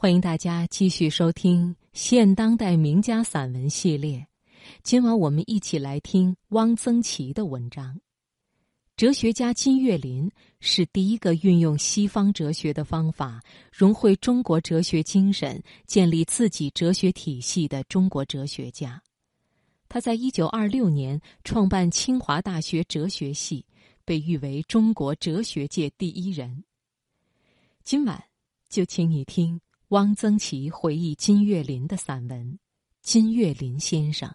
欢迎大家继续收听现当代名家散文系列。今晚我们一起来听汪曾祺的文章。哲学家金岳霖是第一个运用西方哲学的方法，融汇中国哲学精神，建立自己哲学体系的中国哲学家。他在一九二六年创办清华大学哲学系，被誉为中国哲学界第一人。今晚就请你听。汪曾祺回忆金岳霖的散文《金岳霖先生》。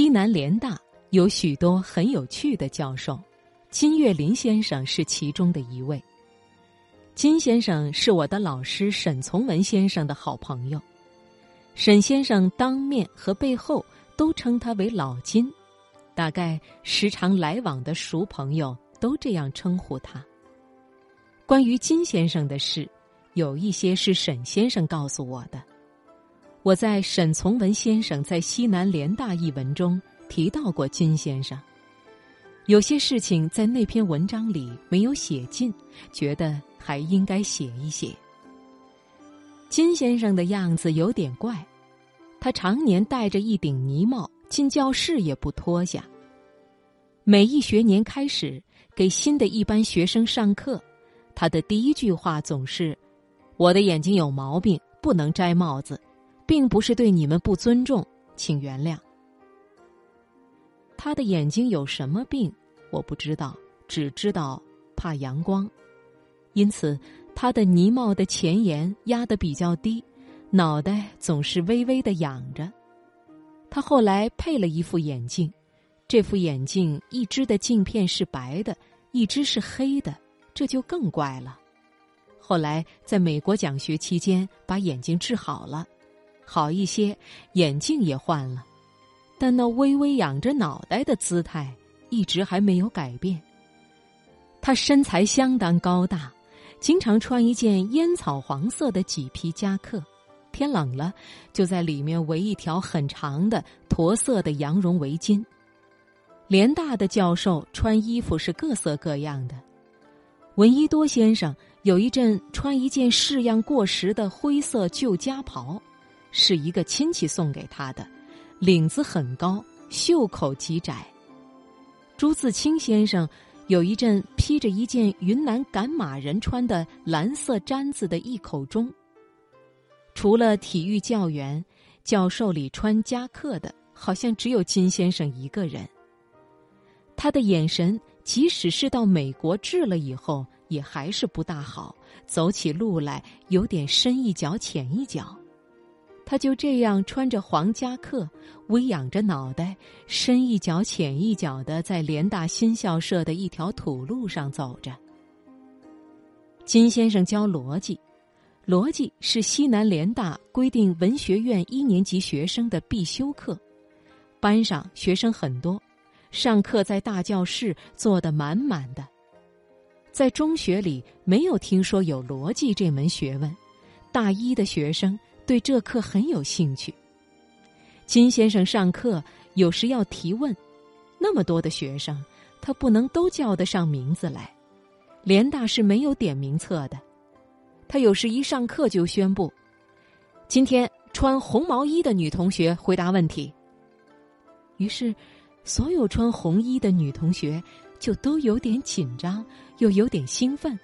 西南联大有许多很有趣的教授，金岳霖先生是其中的一位。金先生是我的老师沈从文先生的好朋友，沈先生当面和背后都称他为老金，大概时常来往的熟朋友都这样称呼他。关于金先生的事，有一些是沈先生告诉我的。我在沈从文先生在西南联大一文中提到过金先生，有些事情在那篇文章里没有写尽，觉得还应该写一写。金先生的样子有点怪，他常年戴着一顶呢帽，进教室也不脱下。每一学年开始给新的一班学生上课，他的第一句话总是：“我的眼睛有毛病，不能摘帽子。”并不是对你们不尊重，请原谅。他的眼睛有什么病，我不知道，只知道怕阳光，因此他的呢帽的前沿压得比较低，脑袋总是微微的仰着。他后来配了一副眼镜，这副眼镜一只的镜片是白的，一只是黑的，这就更怪了。后来在美国讲学期间，把眼睛治好了。好一些，眼镜也换了，但那微微仰着脑袋的姿态一直还没有改变。他身材相当高大，经常穿一件烟草黄色的麂皮夹克，天冷了就在里面围一条很长的驼色的羊绒围巾。联大的教授穿衣服是各色各样的，闻一多先生有一阵穿一件式样过时的灰色旧夹袍。是一个亲戚送给他的，领子很高，袖口极窄。朱自清先生有一阵披着一件云南赶马人穿的蓝色毡子的一口钟。除了体育教员，教授里穿夹克的，好像只有金先生一个人。他的眼神，即使是到美国治了以后，也还是不大好，走起路来有点深一脚浅一脚。他就这样穿着黄夹克，微仰着脑袋，深一脚浅一脚的在联大新校舍的一条土路上走着。金先生教逻辑，逻辑是西南联大规定文学院一年级学生的必修课。班上学生很多，上课在大教室坐得满满的。在中学里没有听说有逻辑这门学问，大一的学生。对这课很有兴趣。金先生上课有时要提问，那么多的学生，他不能都叫得上名字来。联大是没有点名册的，他有时一上课就宣布：“今天穿红毛衣的女同学回答问题。”于是，所有穿红衣的女同学就都有点紧张，又有点兴奋。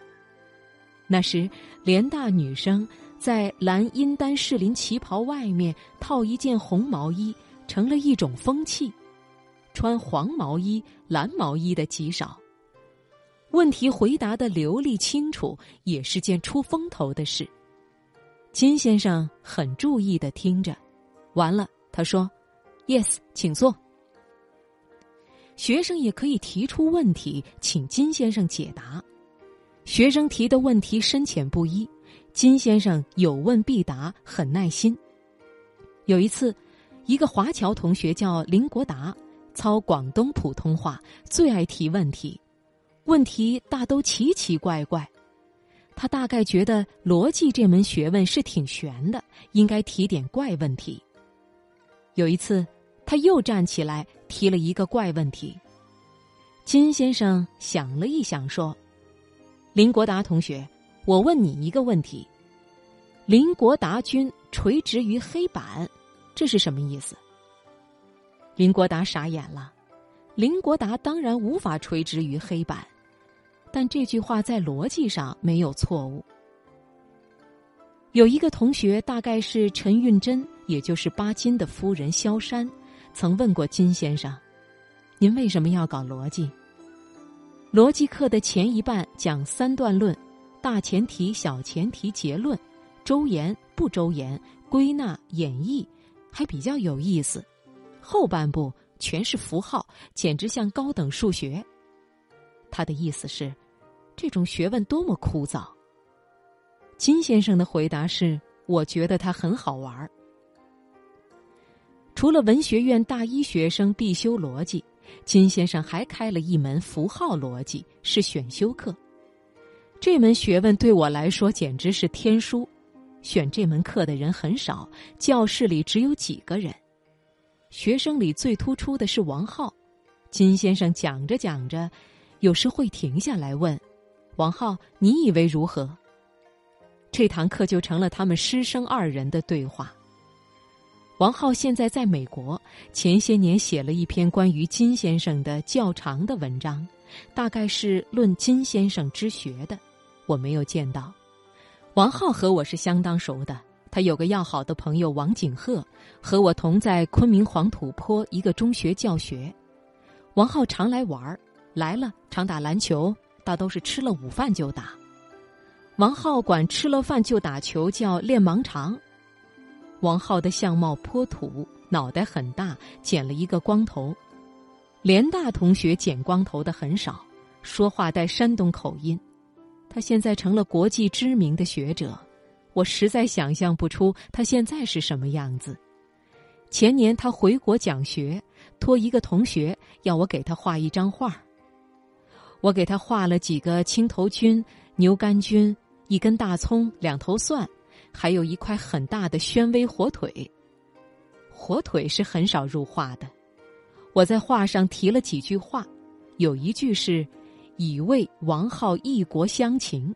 那时，联大女生。在蓝阴丹士林旗袍外面套一件红毛衣，成了一种风气。穿黄毛衣、蓝毛衣的极少。问题回答的流利清楚，也是件出风头的事。金先生很注意的听着，完了，他说：“Yes，请坐。”学生也可以提出问题，请金先生解答。学生提的问题深浅不一，金先生有问必答，很耐心。有一次，一个华侨同学叫林国达，操广东普通话，最爱提问题，问题大都奇奇怪怪。他大概觉得逻辑这门学问是挺玄的，应该提点怪问题。有一次，他又站起来提了一个怪问题。金先生想了一想，说：“林国达同学，我问你一个问题：林国达君垂直于黑板，这是什么意思？”林国达傻眼了。林国达当然无法垂直于黑板。但这句话在逻辑上没有错误。有一个同学，大概是陈运珍，也就是巴金的夫人萧山，曾问过金先生：“您为什么要搞逻辑？”逻辑课的前一半讲三段论：大前提、小前提、结论，周延不周延，归纳演绎，还比较有意思。后半部全是符号，简直像高等数学。他的意思是。这种学问多么枯燥。金先生的回答是：“我觉得它很好玩儿。”除了文学院大一学生必修逻辑，金先生还开了一门符号逻辑，是选修课。这门学问对我来说简直是天书。选这门课的人很少，教室里只有几个人。学生里最突出的是王浩。金先生讲着讲着，有时会停下来问。王浩，你以为如何？这堂课就成了他们师生二人的对话。王浩现在在美国，前些年写了一篇关于金先生的较长的文章，大概是论金先生之学的。我没有见到。王浩和我是相当熟的，他有个要好的朋友王景鹤，和我同在昆明黄土坡一个中学教学。王浩常来玩儿，来了常打篮球。大都是吃了午饭就打。王浩管吃了饭就打球叫练盲肠。王浩的相貌颇土，脑袋很大，剪了一个光头。联大同学剪光头的很少，说话带山东口音。他现在成了国际知名的学者，我实在想象不出他现在是什么样子。前年他回国讲学，托一个同学要我给他画一张画。我给他画了几个青头菌、牛肝菌、一根大葱、两头蒜，还有一块很大的宣威火腿。火腿是很少入画的。我在画上提了几句话，有一句是“以为王浩异国乡情”。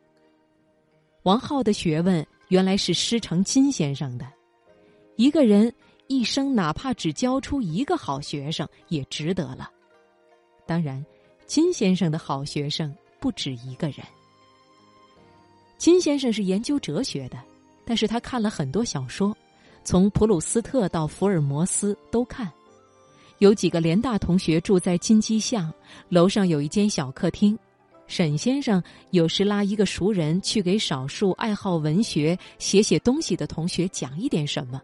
王浩的学问原来是师承金先生的。一个人一生哪怕只教出一个好学生，也值得了。当然。金先生的好学生不止一个人。金先生是研究哲学的，但是他看了很多小说，从普鲁斯特到福尔摩斯都看。有几个联大同学住在金鸡巷，楼上有一间小客厅。沈先生有时拉一个熟人去给少数爱好文学、写写东西的同学讲一点什么。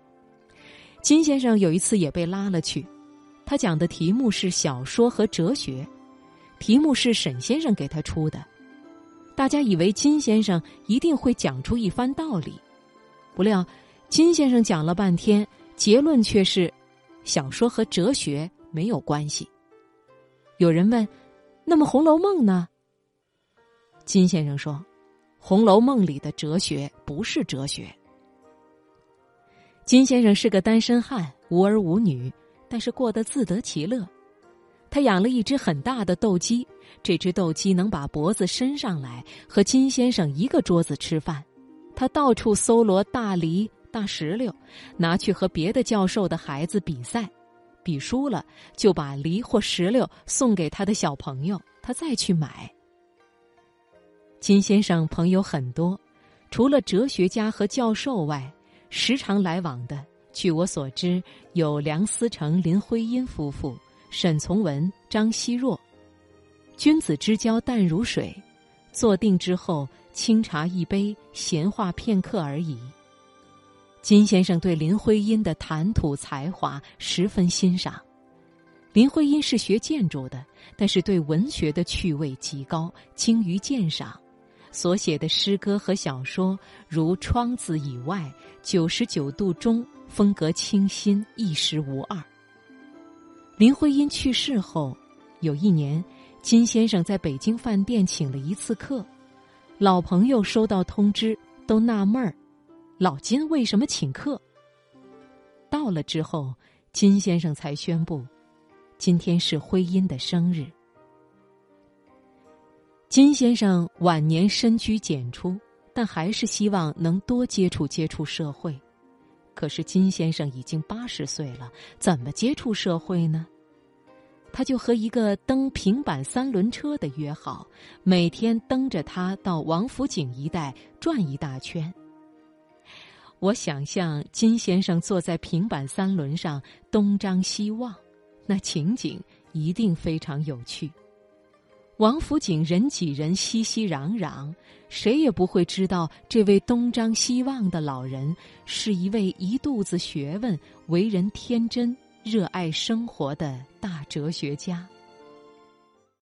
金先生有一次也被拉了去，他讲的题目是小说和哲学。题目是沈先生给他出的，大家以为金先生一定会讲出一番道理，不料金先生讲了半天，结论却是小说和哲学没有关系。有人问：“那么《红楼梦》呢？”金先生说：“《红楼梦》里的哲学不是哲学。”金先生是个单身汉，无儿无女，但是过得自得其乐。他养了一只很大的斗鸡，这只斗鸡能把脖子伸上来，和金先生一个桌子吃饭。他到处搜罗大梨、大石榴，拿去和别的教授的孩子比赛，比输了就把梨或石榴送给他的小朋友，他再去买。金先生朋友很多，除了哲学家和教授外，时常来往的，据我所知，有梁思成、林徽因夫妇。沈从文、张奚若，君子之交淡如水，坐定之后，清茶一杯，闲话片刻而已。金先生对林徽因的谈吐才华十分欣赏，林徽因是学建筑的，但是对文学的趣味极高，精于鉴赏，所写的诗歌和小说如《窗子以外》《九十九度中》，风格清新，一时无二。林徽因去世后，有一年，金先生在北京饭店请了一次客，老朋友收到通知都纳闷儿，老金为什么请客？到了之后，金先生才宣布。今天是徽因的生日。金先生晚年深居简出，但还是希望能多接触接触社会。可是金先生已经八十岁了，怎么接触社会呢？他就和一个蹬平板三轮车的约好，每天蹬着他到王府井一带转一大圈。我想象金先生坐在平板三轮上东张西望。那情景一定非常有趣。王府井人挤人，熙熙攘攘，谁也不会知道这位东张西望的老人是一位一肚子学问、为人天真、热爱生活的大哲学家。